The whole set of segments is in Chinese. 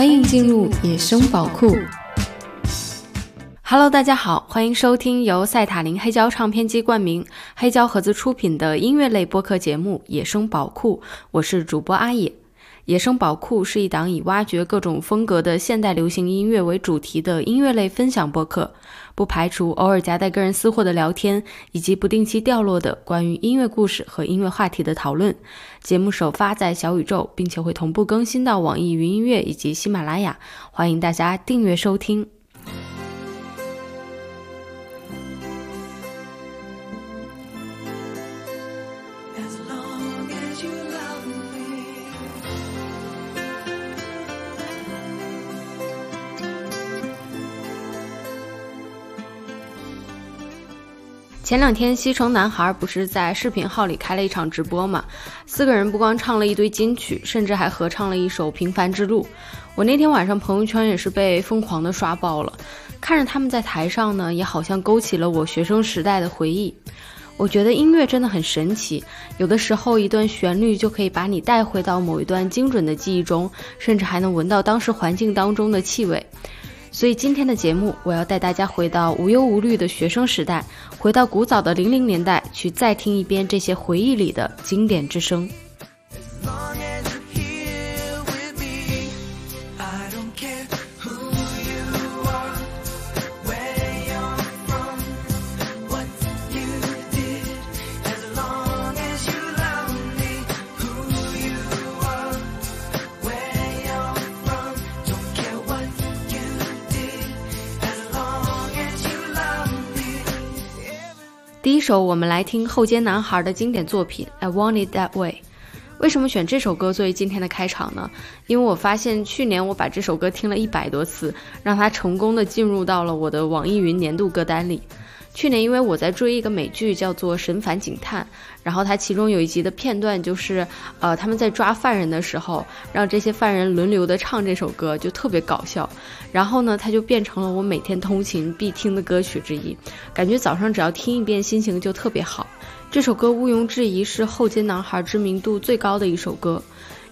欢迎进入野生宝库。Hello，大家好，欢迎收听由赛塔林黑胶唱片机冠名、黑胶盒子出品的音乐类播客节目《野生宝库》，我是主播阿野。野生宝库是一档以挖掘各种风格的现代流行音乐为主题的音乐类分享播客，不排除偶尔夹带个人私货的聊天，以及不定期掉落的关于音乐故事和音乐话题的讨论。节目首发在小宇宙，并且会同步更新到网易云音乐以及喜马拉雅，欢迎大家订阅收听。前两天，西城男孩不是在视频号里开了一场直播嘛？四个人不光唱了一堆金曲，甚至还合唱了一首《平凡之路》。我那天晚上朋友圈也是被疯狂的刷爆了。看着他们在台上呢，也好像勾起了我学生时代的回忆。我觉得音乐真的很神奇，有的时候一段旋律就可以把你带回到某一段精准的记忆中，甚至还能闻到当时环境当中的气味。所以今天的节目，我要带大家回到无忧无虑的学生时代，回到古早的零零年代，去再听一遍这些回忆里的经典之声。一首，我们来听后街男孩的经典作品《I Want It That Way》。为什么选这首歌作为今天的开场呢？因为我发现去年我把这首歌听了一百多次，让它成功的进入到了我的网易云年度歌单里。去年，因为我在追一个美剧，叫做《神烦警探》，然后它其中有一集的片段就是，呃，他们在抓犯人的时候，让这些犯人轮流的唱这首歌，就特别搞笑。然后呢，它就变成了我每天通勤必听的歌曲之一，感觉早上只要听一遍，心情就特别好。这首歌毋庸置疑是后街男孩知名度最高的一首歌。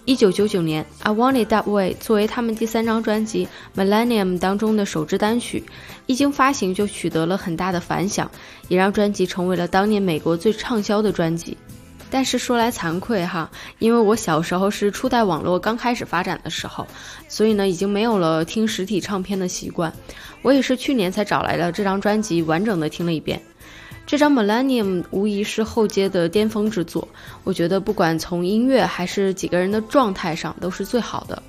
一九九九年，《I Want It That Way》作为他们第三张专辑《Millennium》当中的首支单曲，一经发行就取得了很大的反响，也让专辑成为了当年美国最畅销的专辑。但是说来惭愧哈，因为我小时候是初代网络刚开始发展的时候，所以呢已经没有了听实体唱片的习惯。我也是去年才找来了这张专辑，完整的听了一遍。这张 Millennium 无疑是后街的巅峰之作，我觉得不管从音乐还是几个人的状态上都是最好的。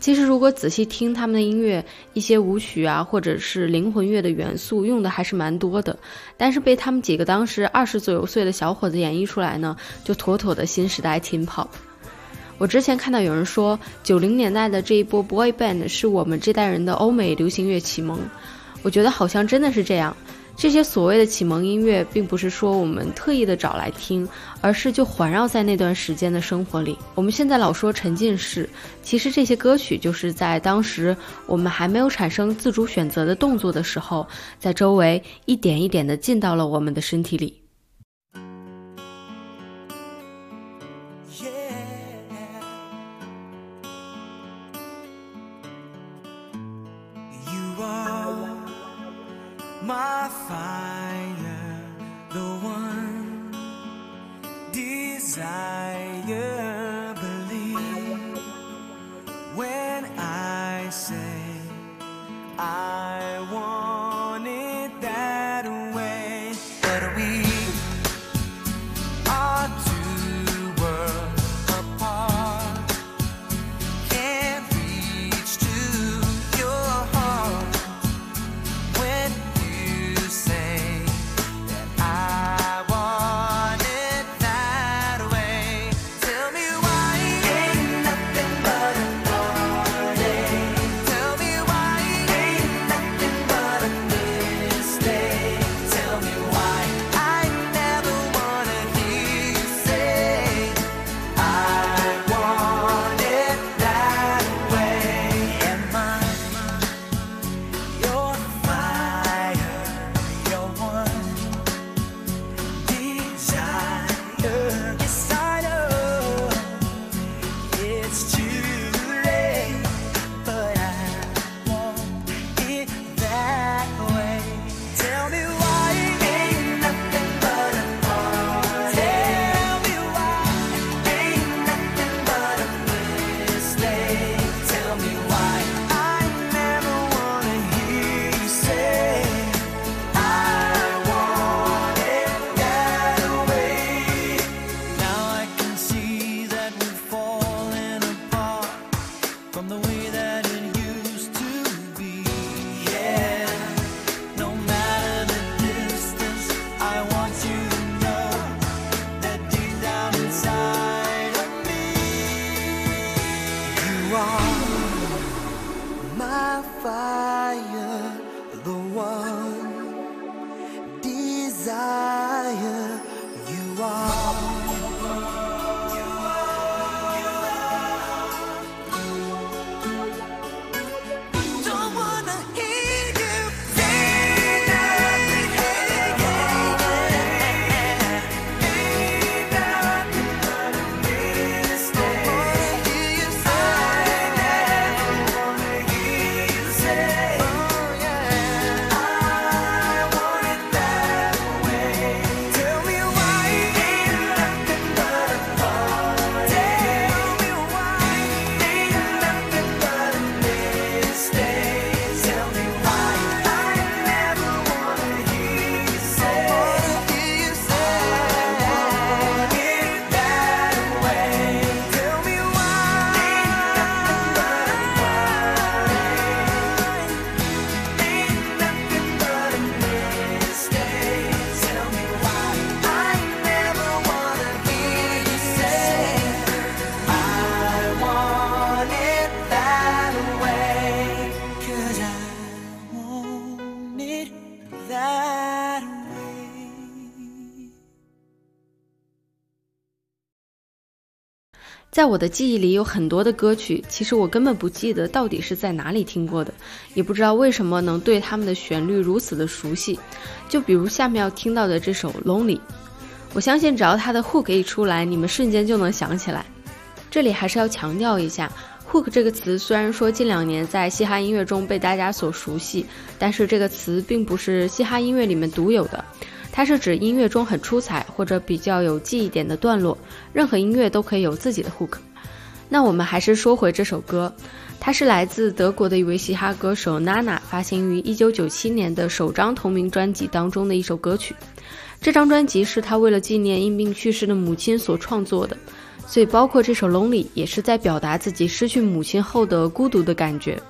其实如果仔细听他们的音乐，一些舞曲啊或者是灵魂乐的元素用的还是蛮多的，但是被他们几个当时二十左右岁的小伙子演绎出来呢，就妥妥的新时代 Teen Pop。我之前看到有人说，九零年代的这一波 Boy Band 是我们这代人的欧美流行乐启蒙，我觉得好像真的是这样。这些所谓的启蒙音乐，并不是说我们特意的找来听，而是就环绕在那段时间的生活里。我们现在老说沉浸式，其实这些歌曲就是在当时我们还没有产生自主选择的动作的时候，在周围一点一点的进到了我们的身体里。在我的记忆里有很多的歌曲，其实我根本不记得到底是在哪里听过的，也不知道为什么能对他们的旋律如此的熟悉。就比如下面要听到的这首《Lonely》，我相信只要它的 hook 一出来，你们瞬间就能想起来。这里还是要强调一下，hook 这个词虽然说近两年在嘻哈音乐中被大家所熟悉，但是这个词并不是嘻哈音乐里面独有的。它是指音乐中很出彩或者比较有记忆点的段落，任何音乐都可以有自己的 hook。那我们还是说回这首歌，它是来自德国的一位嘻哈歌手 Nana 发行于1997年的首张同名专辑当中的一首歌曲。这张专辑是他为了纪念因病去世的母亲所创作的，所以包括这首 Lonely 也是在表达自己失去母亲后的孤独的感觉。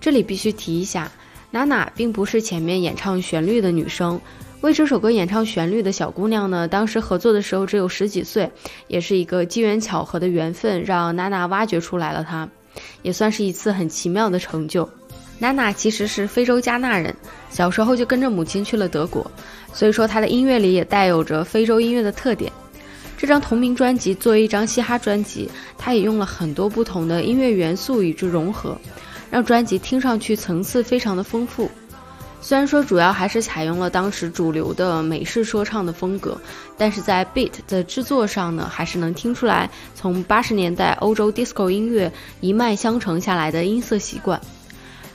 这里必须提一下，Nana 并不是前面演唱旋律的女生。为这首歌演唱旋律的小姑娘呢，当时合作的时候只有十几岁，也是一个机缘巧合的缘分，让娜娜挖掘出来了她，也算是一次很奇妙的成就。娜娜其实是非洲加纳人，小时候就跟着母亲去了德国，所以说她的音乐里也带有着非洲音乐的特点。这张同名专辑作为一张嘻哈专辑，她也用了很多不同的音乐元素与之融合，让专辑听上去层次非常的丰富。虽然说主要还是采用了当时主流的美式说唱的风格，但是在 beat 的制作上呢，还是能听出来从八十年代欧洲 disco 音乐一脉相承下来的音色习惯。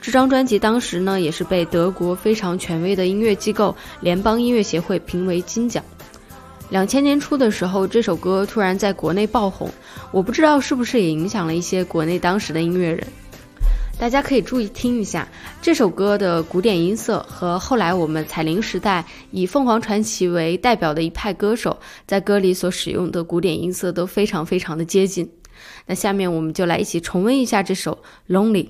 这张专辑当时呢，也是被德国非常权威的音乐机构联邦音乐协会评为金奖。两千年初的时候，这首歌突然在国内爆红，我不知道是不是也影响了一些国内当时的音乐人。大家可以注意听一下这首歌的古典音色，和后来我们彩铃时代以凤凰传奇为代表的一派歌手在歌里所使用的古典音色都非常非常的接近。那下面我们就来一起重温一下这首《Lonely》。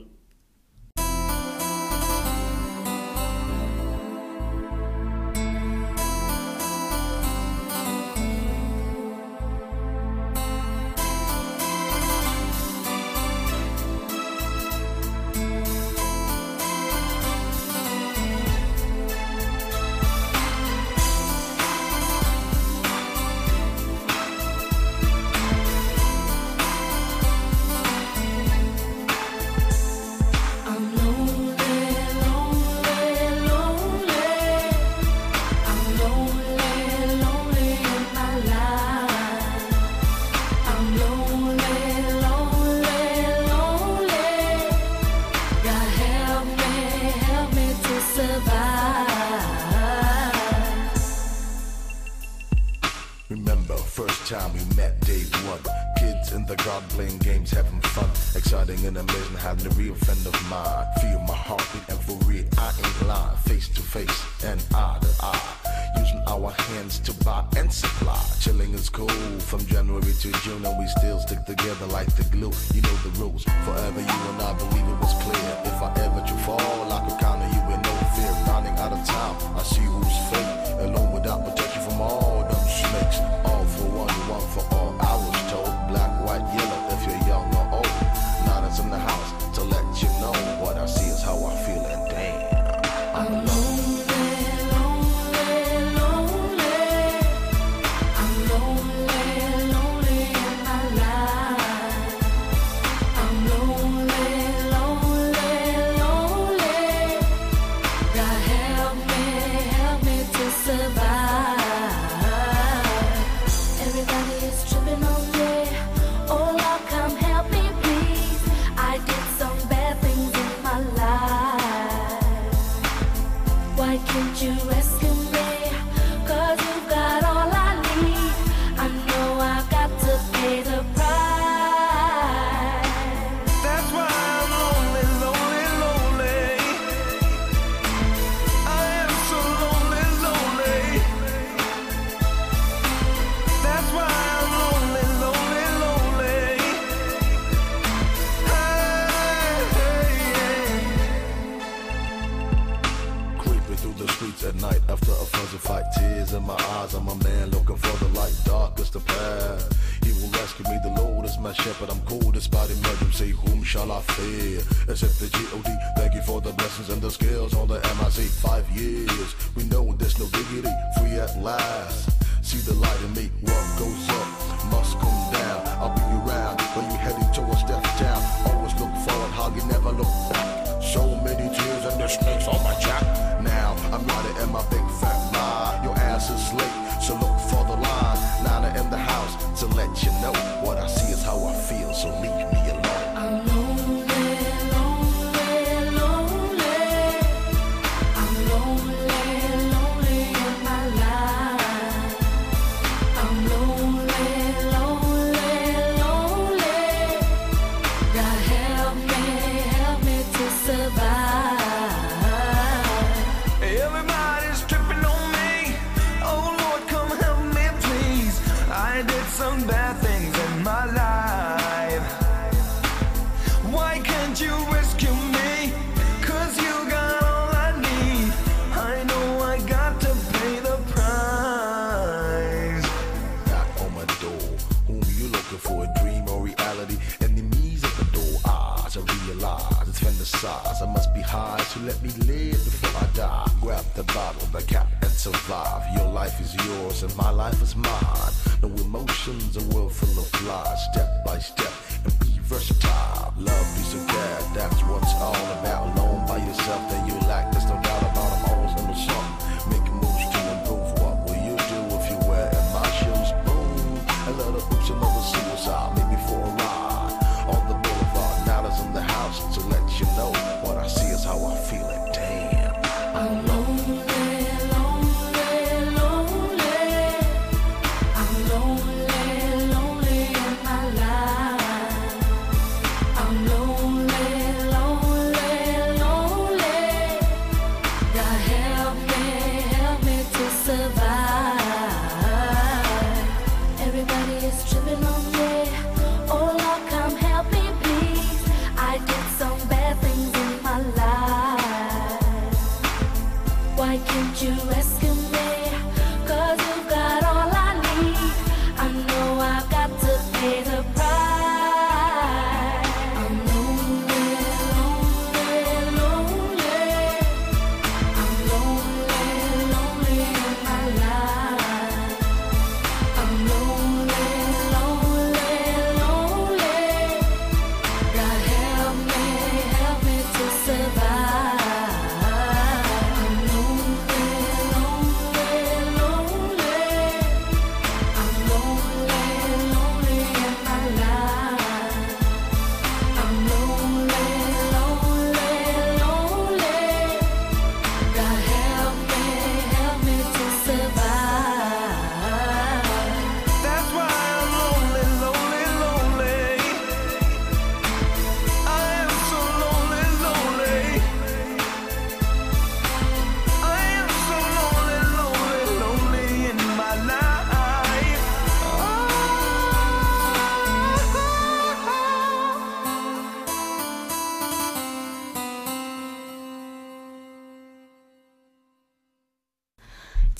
time we met day one. Kids in the garden playing games, having fun. Exciting and amazing, having a real friend of mine. Feel my heartbeat and for real, I ain't lying. Face to face and eye to eye. Using our hands to buy and supply. Chilling is cool from January to June, and we still stick together like the glue. You know the rules. Forever you and I believe it was clear. If I ever do fall, I could counter you with no fear. Running out of time, I see who's fake. So let me live before I die. Grab the bottle, the cap, and survive. Your life is yours, and my life is mine. No emotions, a world full of lies. Step by step,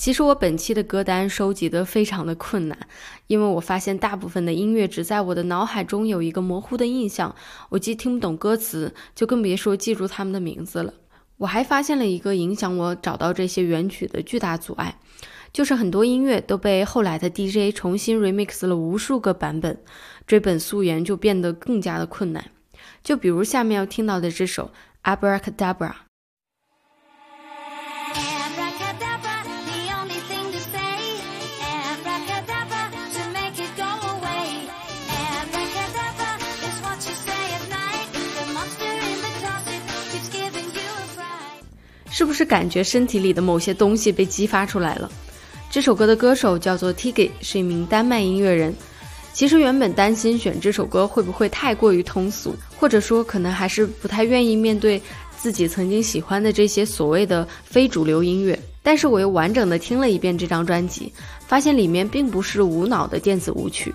其实我本期的歌单收集的非常的困难，因为我发现大部分的音乐只在我的脑海中有一个模糊的印象，我既听不懂歌词，就更别说记住他们的名字了。我还发现了一个影响我找到这些原曲的巨大阻碍，就是很多音乐都被后来的 DJ 重新 remix 了无数个版本，追本溯源就变得更加的困难。就比如下面要听到的这首 Abracadabra。是不是感觉身体里的某些东西被激发出来了？这首歌的歌手叫做 Tiggy，是一名丹麦音乐人。其实原本担心选这首歌会不会太过于通俗，或者说可能还是不太愿意面对自己曾经喜欢的这些所谓的非主流音乐。但是我又完整的听了一遍这张专辑，发现里面并不是无脑的电子舞曲，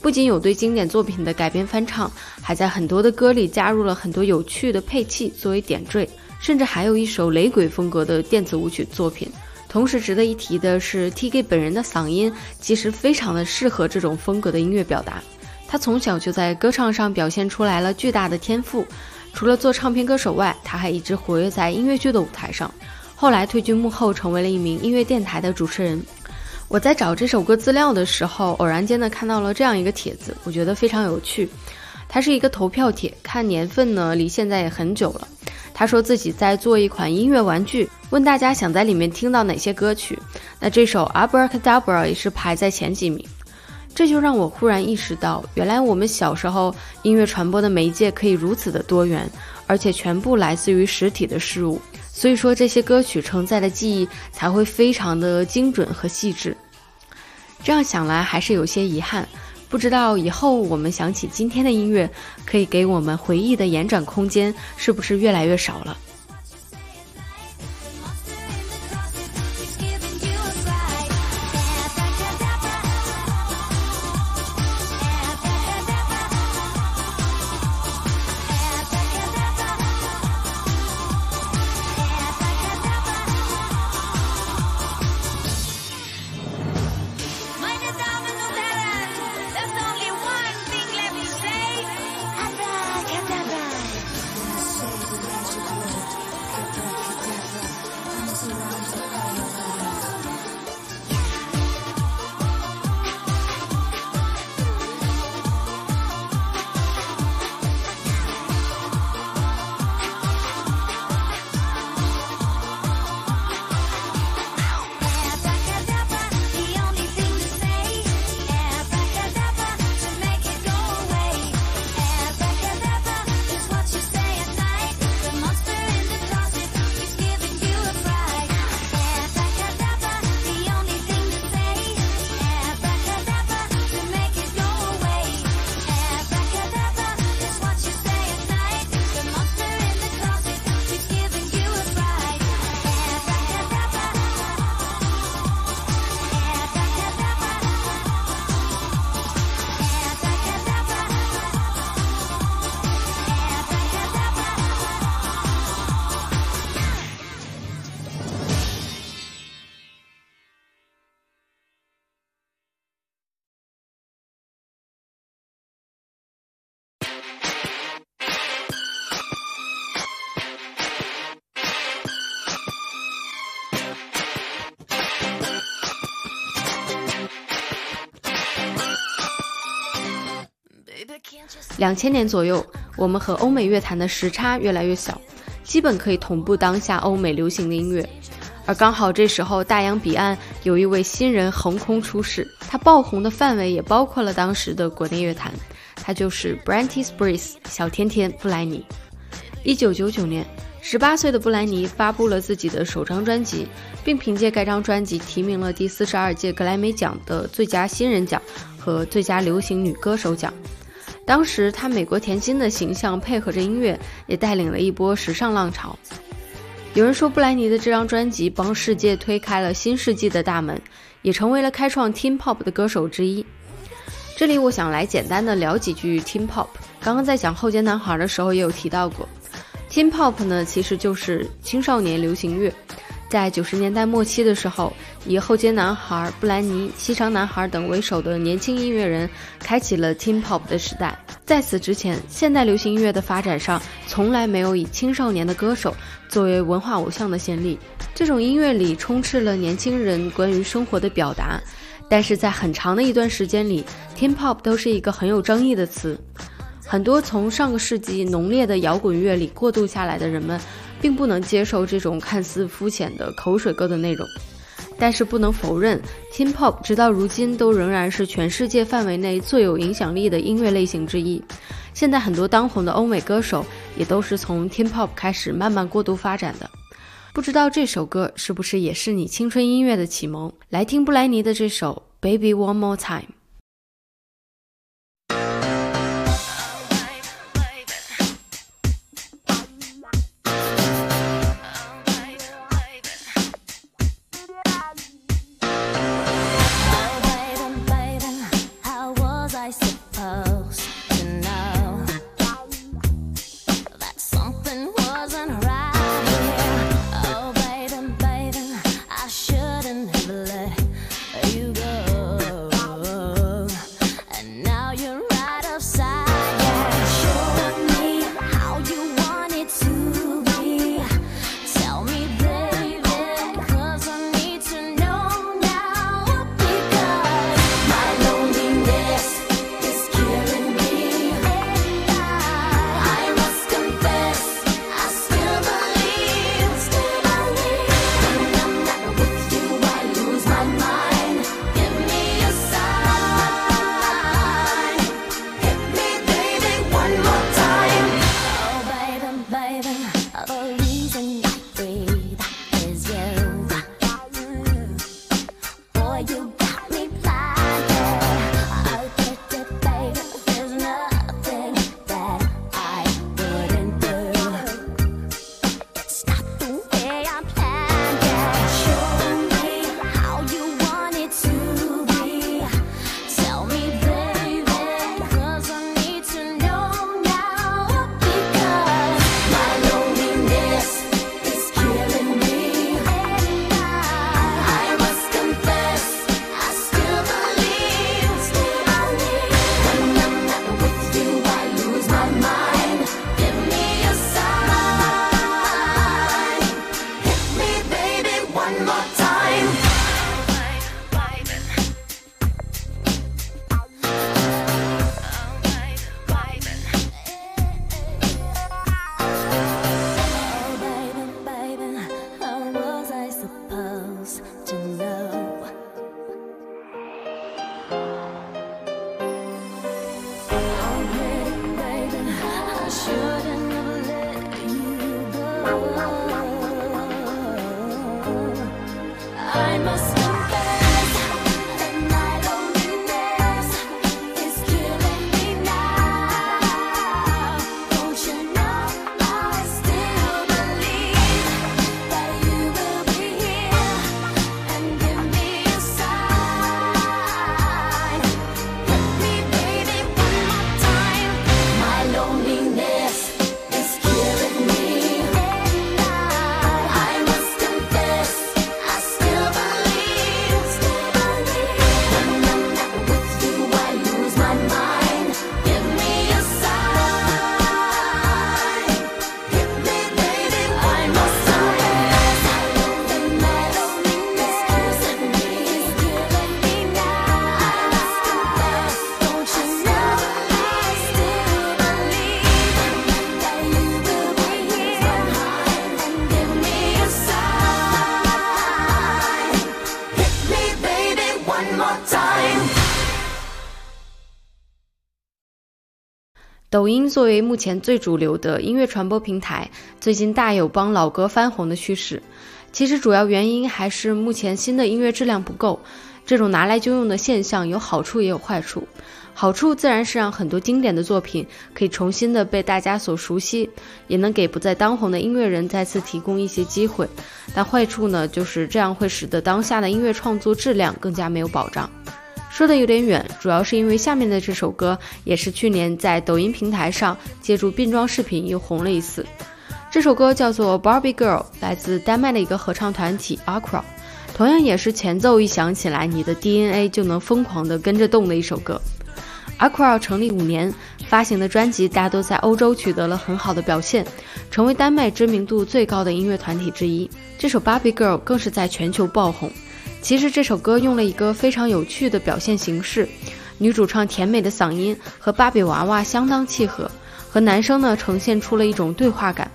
不仅有对经典作品的改编翻唱，还在很多的歌里加入了很多有趣的配器作为点缀，甚至还有一首雷鬼风格的电子舞曲作品。同时值得一提的是，T.K 本人的嗓音其实非常的适合这种风格的音乐表达。他从小就在歌唱上表现出来了巨大的天赋。除了做唱片歌手外，他还一直活跃在音乐剧的舞台上。后来退居幕后，成为了一名音乐电台的主持人。我在找这首歌资料的时候，偶然间的看到了这样一个帖子，我觉得非常有趣。它是一个投票帖，看年份呢，离现在也很久了。他说自己在做一款音乐玩具，问大家想在里面听到哪些歌曲。那这首《Abracadabra》也是排在前几名。这就让我忽然意识到，原来我们小时候音乐传播的媒介可以如此的多元，而且全部来自于实体的事物。所以说，这些歌曲承载的记忆才会非常的精准和细致。这样想来，还是有些遗憾。不知道以后我们想起今天的音乐，可以给我们回忆的延展空间是不是越来越少了？两千年左右，我们和欧美乐坛的时差越来越小，基本可以同步当下欧美流行的音乐。而刚好这时候，大洋彼岸有一位新人横空出世，他爆红的范围也包括了当时的国内乐坛，他就是 Branty Spears 小甜甜布莱尼。一九九九年，十八岁的布莱尼发布了自己的首张专辑，并凭借该张专辑提名了第四十二届格莱美奖的最佳新人奖和最佳流行女歌手奖。当时，她美国甜心的形象配合着音乐，也带领了一波时尚浪潮。有人说，布莱尼的这张专辑帮世界推开了新世纪的大门，也成为了开创 Teen Pop 的歌手之一。这里我想来简单的聊几句 Teen Pop。刚刚在讲后街男孩的时候也有提到过，Teen Pop 呢其实就是青少年流行乐。在九十年代末期的时候，以后街男孩、布兰妮、西城男孩等为首的年轻音乐人开启了 Teen Pop 的时代。在此之前，现代流行音乐的发展上从来没有以青少年的歌手作为文化偶像的先例。这种音乐里充斥了年轻人关于生活的表达，但是在很长的一段时间里，Teen Pop 都是一个很有争议的词。很多从上个世纪浓烈的摇滚乐里过渡下来的人们，并不能接受这种看似肤浅的口水歌的内容。但是不能否认，Teen Pop 直到如今都仍然是全世界范围内最有影响力的音乐类型之一。现在很多当红的欧美歌手也都是从 Teen Pop 开始慢慢过渡发展的。不知道这首歌是不是也是你青春音乐的启蒙？来听布莱尼的这首《Baby One More Time》。all the reason. 抖音作为目前最主流的音乐传播平台，最近大有帮老歌翻红的趋势。其实主要原因还是目前新的音乐质量不够。这种拿来就用的现象有好处也有坏处。好处自然是让很多经典的作品可以重新的被大家所熟悉，也能给不再当红的音乐人再次提供一些机会。但坏处呢，就是这样会使得当下的音乐创作质量更加没有保障。说的有点远，主要是因为下面的这首歌也是去年在抖音平台上借助变装视频又红了一次。这首歌叫做《Barbie Girl》，来自丹麦的一个合唱团体 Aqua，同样也是前奏一响起来，你的 DNA 就能疯狂地跟着动的一首歌。Aqua 成立五年，发行的专辑大多在欧洲取得了很好的表现，成为丹麦知名度最高的音乐团体之一。这首《Barbie Girl》更是在全球爆红。其实这首歌用了一个非常有趣的表现形式，女主唱甜美的嗓音和芭比娃娃相当契合，和男生呢呈现出了一种对话感，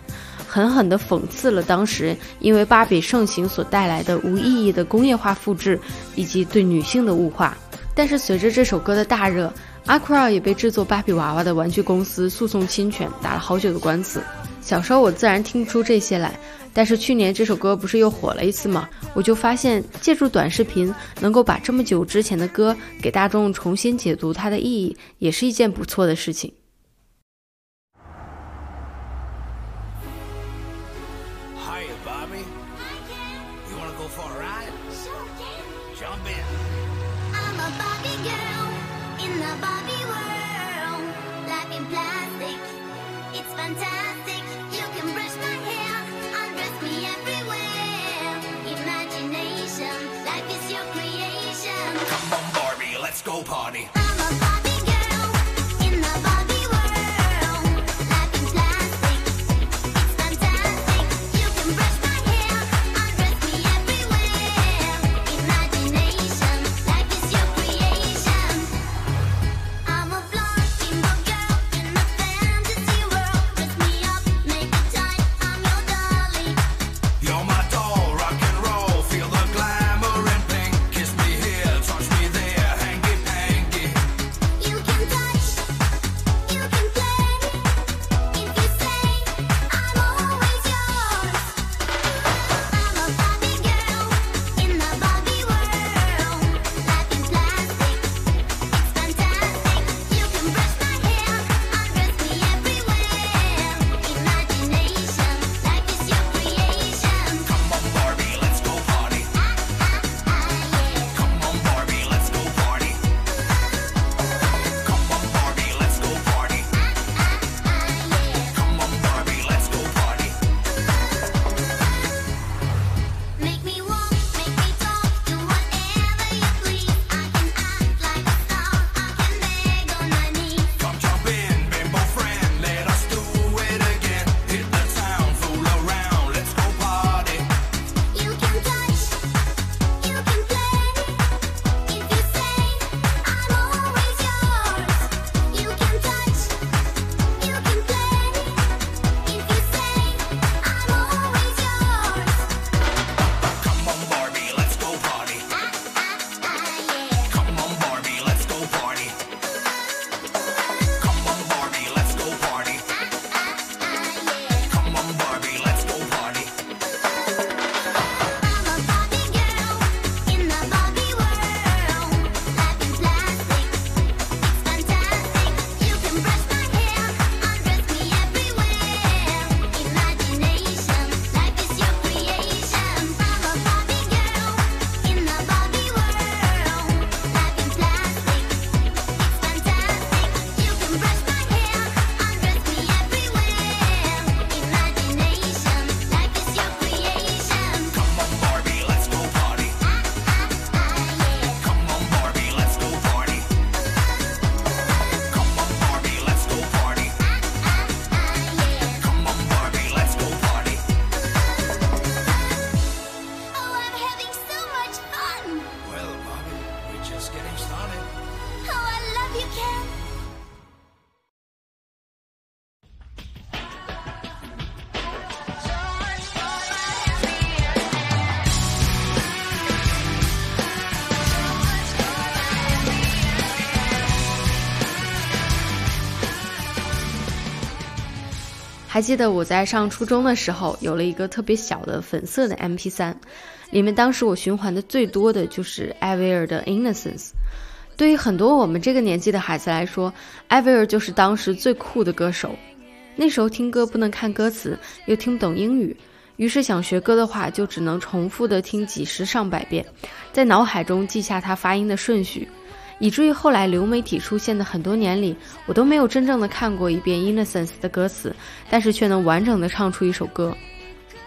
狠狠地讽刺了当时因为芭比盛行所带来的无意义的工业化复制以及对女性的物化。但是随着这首歌的大热，Aqua 也被制作芭比娃娃的玩具公司诉讼侵权，打了好久的官司。小时候我自然听不出这些来，但是去年这首歌不是又火了一次吗？我就发现借助短视频能够把这么久之前的歌给大众重新解读它的意义，也是一件不错的事情。还记得我在上初中的时候，有了一个特别小的粉色的 MP3，里面当时我循环的最多的就是艾薇儿的《Innocence》。对于很多我们这个年纪的孩子来说，艾薇儿就是当时最酷的歌手。那时候听歌不能看歌词，又听不懂英语，于是想学歌的话，就只能重复的听几十上百遍，在脑海中记下它发音的顺序。以至于后来流媒体出现的很多年里，我都没有真正的看过一遍《Innocence》的歌词，但是却能完整的唱出一首歌。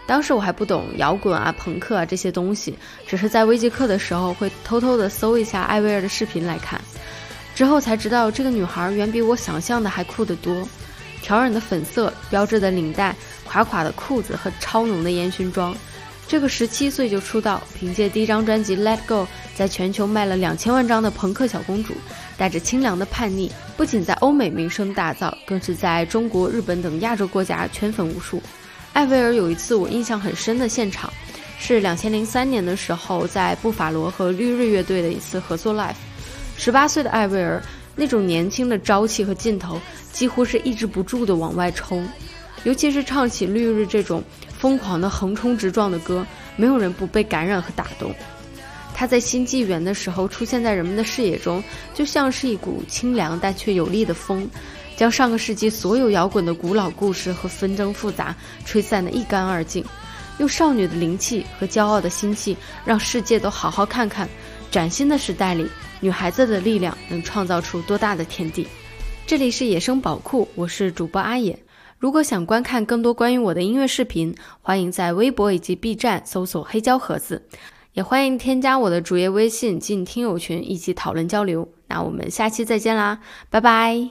当时我还不懂摇滚啊、朋克啊这些东西，只是在微机课的时候会偷偷的搜一下艾薇儿的视频来看，之后才知道这个女孩远比我想象的还酷得多。挑染的粉色、标志的领带、垮垮的裤子和超浓的烟熏妆。这个十七岁就出道，凭借第一张专辑《Let Go》在全球卖了两千万张的朋克小公主，带着清凉的叛逆，不仅在欧美名声大噪，更是在中国、日本等亚洲国家圈粉无数。艾薇儿有一次我印象很深的现场，是两千零三年的时候，在布法罗和绿日乐队的一次合作 live。十八岁的艾薇儿那种年轻的朝气和劲头，几乎是抑制不住的往外冲，尤其是唱起绿日这种。疯狂的横冲直撞的歌，没有人不被感染和打动。他在新纪元的时候出现在人们的视野中，就像是一股清凉但却有力的风，将上个世纪所有摇滚的古老故事和纷争复杂吹散得一干二净。用少女的灵气和骄傲的心气，让世界都好好看看，崭新的时代里，女孩子的力量能创造出多大的天地。这里是野生宝库，我是主播阿野。如果想观看更多关于我的音乐视频，欢迎在微博以及 B 站搜索“黑胶盒子”，也欢迎添加我的主页微信进听友群一起讨论交流。那我们下期再见啦，拜拜。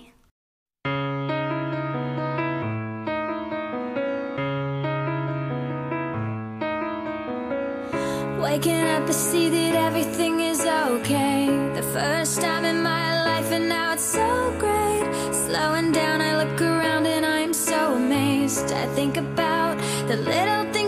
I think about the little things